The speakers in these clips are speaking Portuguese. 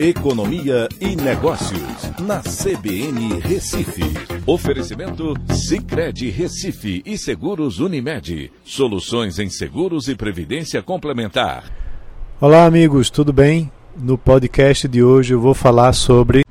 Economia e Negócios, na CBN Recife. Oferecimento Cicred Recife e Seguros Unimed. Soluções em seguros e previdência complementar. Olá, amigos, tudo bem? No podcast de hoje eu vou falar sobre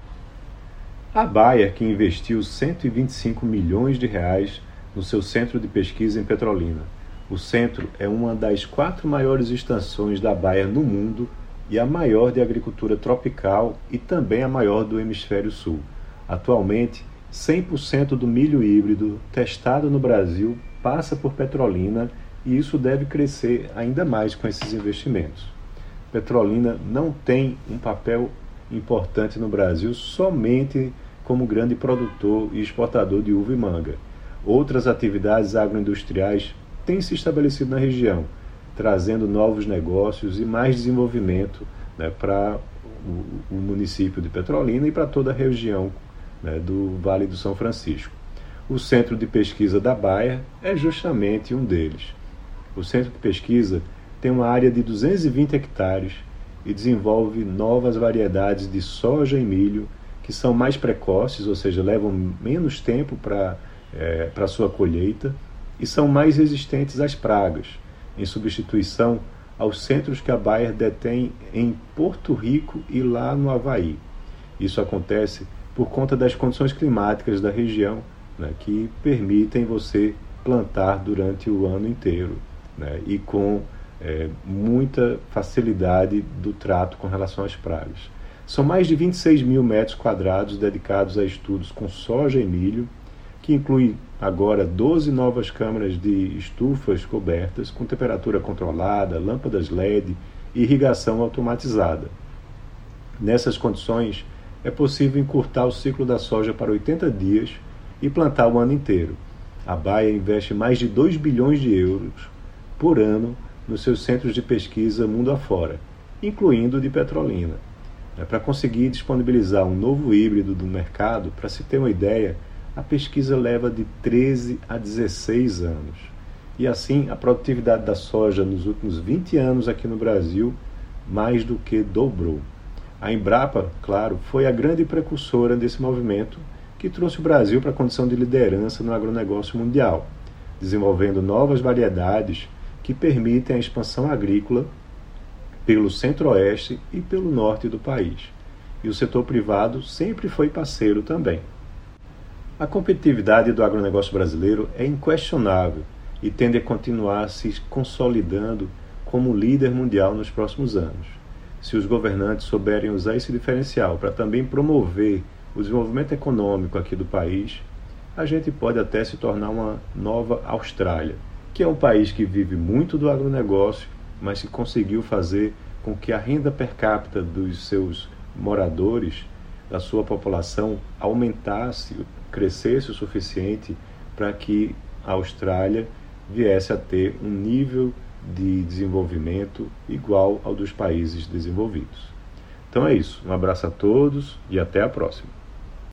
a Bayer, que investiu 125 milhões de reais no seu centro de pesquisa em Petrolina. O centro é uma das quatro maiores estações da Bayer no mundo e a maior de agricultura tropical e também a maior do hemisfério sul. Atualmente, 100% do milho híbrido testado no Brasil passa por Petrolina e isso deve crescer ainda mais com esses investimentos. Petrolina não tem um papel importante no Brasil somente como grande produtor e exportador de uva e manga. Outras atividades agroindustriais têm se estabelecido na região, trazendo novos negócios e mais desenvolvimento né, para o, o, município de Petrolina e para toda a região né, do Vale do São Francisco. O Centro de Pesquisa da Baia é justamente um deles. O Centro de Pesquisa tem uma área de 220 hectares e desenvolve novas variedades de soja e milho que são mais precoces, ou seja, levam menos tempo para é, para sua colheita e são mais resistentes às pragas em substituição aos centros que a Bayer detém em Porto Rico e lá no Havaí. Isso acontece por conta das condições climáticas da região, né, que permitem você plantar durante o ano inteiro né, e com é, muita facilidade do trato com relação às pragas. São mais de 26 mil metros quadrados dedicados a estudos com soja e milho, que inclui agora 12 novas câmaras de estufas cobertas com temperatura controlada, lâmpadas LED e irrigação automatizada. Nessas condições, é possível encurtar o ciclo da soja para 80 dias e plantar o ano inteiro. A Baia investe mais de 2 bilhões de euros por ano nos seus centros de pesquisa mundo afora, incluindo o de Petrolina. É, para conseguir disponibilizar um novo híbrido do mercado, para se ter uma ideia, a pesquisa leva de 13 a 16 anos. E assim, a produtividade da soja nos últimos 20 anos aqui no Brasil mais do que dobrou. A Embrapa, claro, foi a grande precursora desse movimento que trouxe o Brasil para a condição de liderança no agronegócio mundial, desenvolvendo novas variedades que permitem a expansão agrícola pelo centro-oeste e pelo norte do país. E o setor privado sempre foi parceiro também. A competitividade do agronegócio brasileiro é inquestionável e tende a continuar se consolidando como líder mundial nos próximos anos. Se os governantes souberem usar esse diferencial para também promover o desenvolvimento econômico aqui do país, a gente pode até se tornar uma nova Austrália, que é um país que vive muito do agronegócio, mas que conseguiu fazer com que a renda per capita dos seus moradores, da sua população, aumentasse crescesse o suficiente para que a Austrália viesse a ter um nível de desenvolvimento igual ao dos países desenvolvidos. Então é isso. Um abraço a todos e até a próxima.